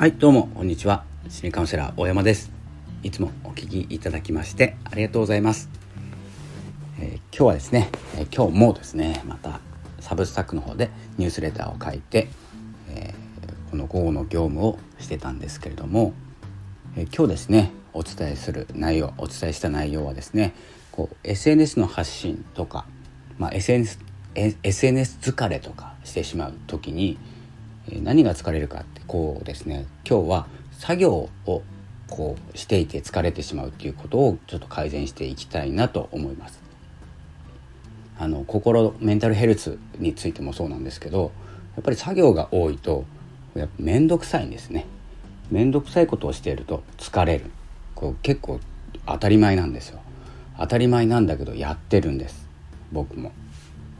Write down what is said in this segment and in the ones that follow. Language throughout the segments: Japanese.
はいどうもこんにちは。心理カウンセラー大山です。いつもお聞きいただきましてありがとうございます、えー、今日はですね、えー、今日もですねまたサブスタックの方でニュースレターを書いて、えー、この午後の業務をしてたんですけれども、え今日ですねお伝えする内容お伝えした内容はですねこう SNS の発信とか、まあ、SNS, SNS 疲れとかしてしまう時に何が疲れるかってこうですね今日は作業をこうしていて疲れてしまうっていうことをちょっと改善していきたいなと思います。あの心メンタルヘルスについてもそうなんですけどやっぱり作業が多いとやっぱ面倒くさいんですね。面倒くさいことをしていると疲れる。こう結構当たり前なんですよ。当たり前なんだけどやってるんです。僕も。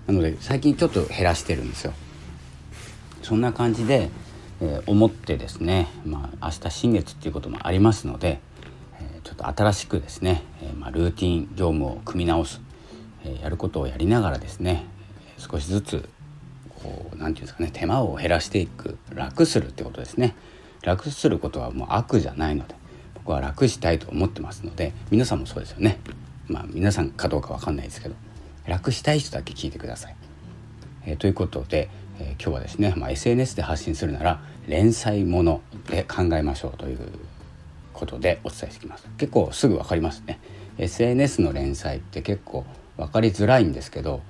なので最近ちょっと減らしてるんですよ。そんな感じで、え、思ってですね、まあ、明日新月っていうこともありますので、え、ちょっと新しくですね、え、まあ、ルーティン業務を組み直す、えやることをやりながらですね少しずつこう何て言うんですかね手間を減らしていく楽するってことですね楽することはもう悪じゃないので僕は楽したいと思ってますので皆さんもそうですよねまあ皆さんかどうか分かんないですけど楽したい人だけ聞いてください。え、ということで、えー、今日はですね、まあ、SNS で発信するなら連載もので考えましょうということでお伝えしてきます。結構すぐ分かりますね。SNS の連載って結構分かりづらいんですけど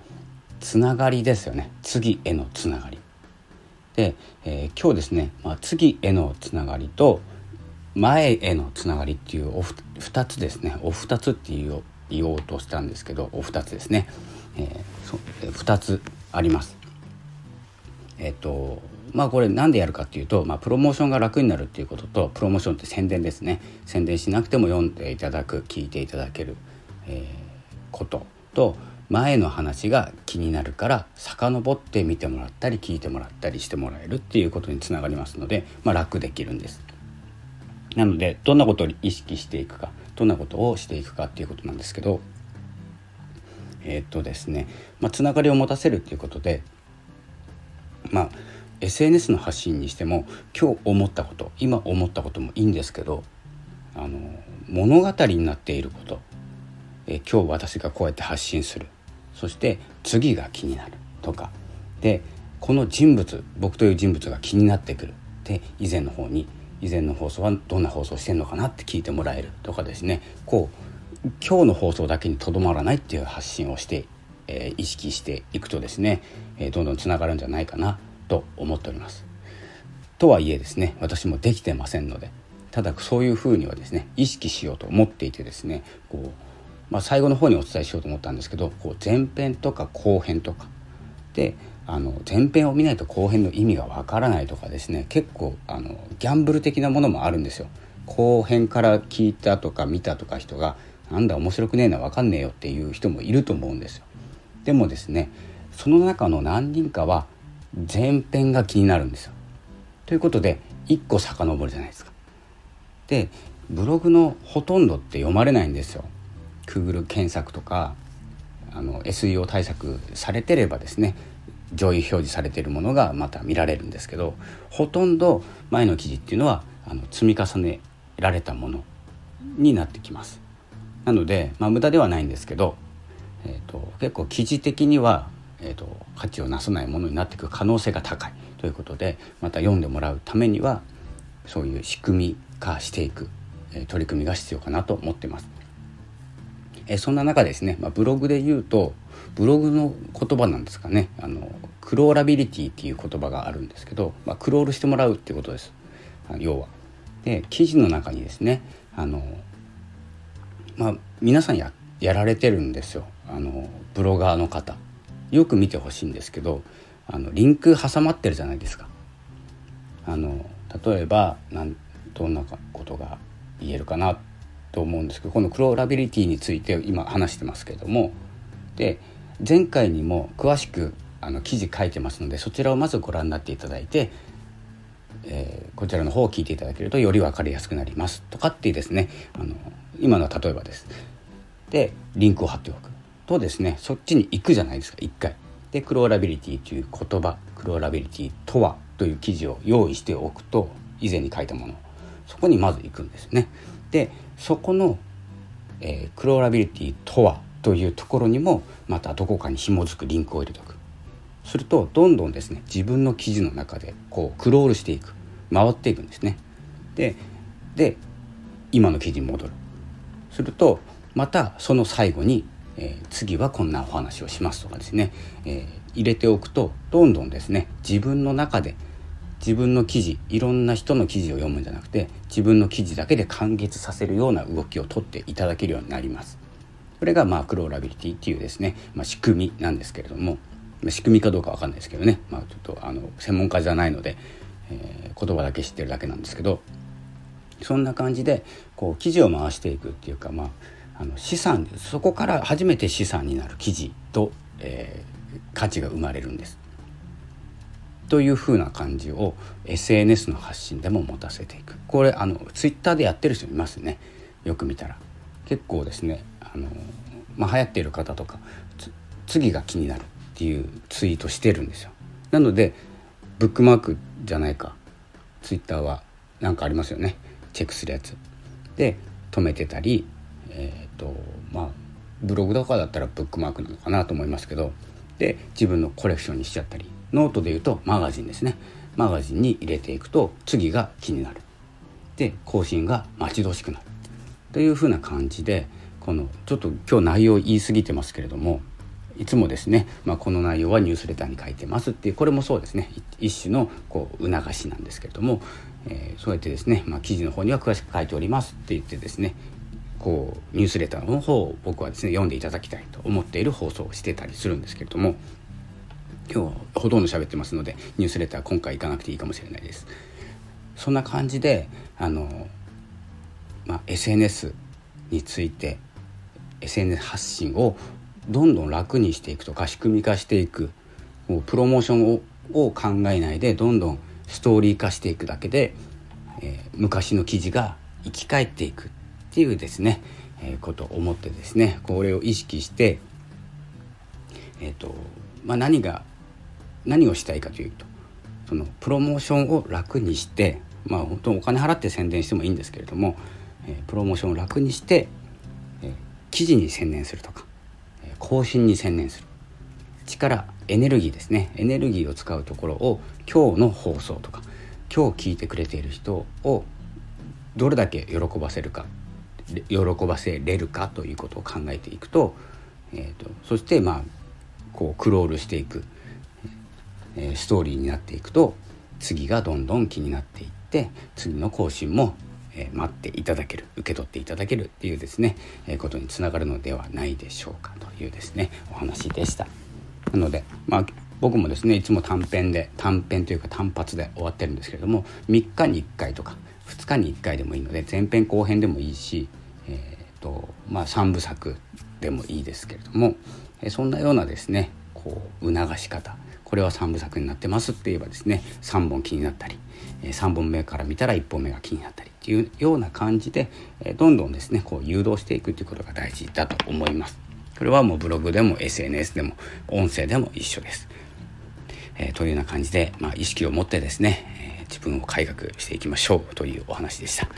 つながりですよね。次へのつながり。で、えー、今日ですね、まあ、次へのつながりと前へのつながりっていうお2つですね。お二つっていう言おうとしたんですけどお二つですね、えー、そ2つあります。えっとまあこれ何でやるかっていうと、まあ、プロモーションが楽になるっていうこととプロモーションって宣伝ですね宣伝しなくても読んでいただく聞いていただける、えー、ことと前の話が気になるから遡って見てもらったり聞いてもらったりしてもらえるっていうことにつながりますので、まあ、楽できるんです。なのでどんなことを意識していくかどんなことをしていくかっていうことなんですけどえー、っとですね、まあ、つながりを持たせるっていうことでまあ SNS の発信にしても今日思ったこと今思ったこともいいんですけどあの物語になっていること、え、今日私がこうやって発信する。そして次が気になる。とか。でこの人物僕という人物が気になってくる。で以前の方に以前の放送はどんな放送してんのかな？って聞いてもらえる。とかですね。こう今日の放送だけにとどまらないっていう発信をして、えー、意識していくとですね、えー、どんどんつながるんじゃないかなと思っております。とはいえですね私もできてませんのでただそういうふうにはですね意識しようと思っていてですねこう、まあ、最後の方にお伝えしようと思ったんですけどこう前編とか後編とかであの前編を見ないと後編の意味がわからないとかですね結構あのギャンブル的なものもあるんですよ。後編から聞いたとか見たとか人がなんだ面白くねえな分かんねえよっていう人もいると思うんですよ。でもですねその中の何人かは前編が気になるんですよ。ということで1個遡るじゃないですか。でブログのほとんどって読まれないんですよ。Google 検索とかあの SEO 対策されてればですね上位表示されているものがまた見られるんですけどほとんど前の記事っていうのはあの積み重ねられたものになってきます。なので、まあ、無駄ではないんですけど、えーと、結構記事的には、えーと、価値をなさないものになっていく可能性が高いということでまた読んでもらうためにはそういう仕組み化していく、えー、取り組みが必要かなと思ってます。え、そんな中ですね、まあ、ブログで言うとブログの言葉なんですかねあのクローラビリティっていう言葉があるんですけど、まあ、クロールしてもらうっていうことです要は。で記事の中にですねあのまあ、皆さんややられてるんですよ。あのブロガーの方。よく見てほしいんですけどあのリンク挟まってるじゃないですか。あの例えばなんどんなことが言えるかなと思うんですけどこのクローラビリティについて今話してますけども。で前回にも詳しくあの記事書いてますのでそちらをまずご覧になっていただいて、えー、こちらの方を聞いていただけるとより分かりやすくなりますとかっていうですね。あの今のは例えばです。でリンクを貼っておくとですねそっちに行くじゃないですか一回。でクローラビリティという言葉クローラビリティとはという記事を用意しておくと以前に書いたものそこにまず行くんですね。でそこの、えー、クローラビリティとはというところにもまたどこかに紐づくリンクを入れておくするとどんどんですね自分の記事の中でこうクロールしていく回っていくんですね。でで今の記事に戻るするとまたその最後に、えー、次はこんなお話をしますとかですね、えー、入れておくとどんどんですね自分の中で自分の記事いろんな人の記事を読むんじゃなくて自分の記事だけで完結させるような動きをとっていただけるようになります。これがまあクローラビリティっていうですね、まあ、仕組みなんですけれども仕組みかどうかわかんないですけどね、まあ、ちょっとあの専門家じゃないので、えー、言葉だけ知ってるだけなんですけどそんな感じでこう記事を回していくっていうか、まあ、あの資産そこから初めて資産になる記事と、えー、価値が生まれるんです。というふうな感じを SNS の発信でも持たせていく。これあのツイッターでやってる人いますね。よく見たら。結構ですねあの、まあ、流行っている方とか次が気になるっていうツイートしてるんですよ。なのでブックマークじゃないか。ツイッターは何かありますよね。チェックするやつ。で止めてたりえっ、ー、とまあブログとかだったらブックマークなのかなと思いますけどで自分のコレクションにしちゃったりノートで言うとマガジンですね。マガジンに入れていくと次が気になる。で更新が待ち遠しくなる。というふうな感じでこのちょっと今日内容言い過ぎてますけれどもいつもですね、まあ、この内容はニュースレターに書いてますっていうこれもそうですね。一種のこう促しなんですけれども、えー、そうやってですね、まあ、記事の方には詳しく書いておりますって言ってですねこうニュースレターの方を僕はですね読んでいただきたいと思っている放送をしてたりするんですけれども今日ほとんど喋ってますのでニュースレター今回行かなくていいかもしれないです。そんな感じであの、まあ、SNS について SNS 発信をどんどん楽にしていくとか仕組み化していくもうプロモーションをを考えないでどんどんストーリー化していくだけで、えー、昔の記事が生き返っていくっていうですね、えー、ことを思ってですねこれを意識して、えーとまあ、何が何をしたいかというとそのプロモーションを楽にしてまあ本当お金払って宣伝してもいいんですけれども、えー、プロモーションを楽にして、えー、記事に専念するとかえ更新に専念する。力エネルギーですね。エネルギーを使うところを今日の放送とか今日聞いてくれている人をどれだけ喜ばせるか。喜ばせれるかということを考えていくと,、えーと、そしてまあこうクロールしていく、えー、ストーリーになっていくと次がどんどん気になっていって次の更新もえ待っていただける受け取っていただけるっていうですね、えことにつながるのではないでしょうかというですねお話でした。なのでまあ僕もですねいつも短編で短編というか単発で終わってるんですけれども3日に1回とか2日に1回でもいいので前編後編でもいいし、とまあ、3部作でもいいですけれども、えそんなようなですねこう促し方これは3部作になってますって言えばですね3本気になったり3本目から見たら1本目が気になったりっていうような感じでどんどんですねこう誘導していくということが大事だと思います。これはもうブログでも SNS でも音声でも一緒です。えー、というような感じで、まあ、意識を持ってですね、え、自分を改革していきましょうというお話でした。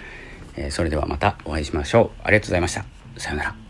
え、それではまたお会いしましょう。ありがとうございました。さようなら。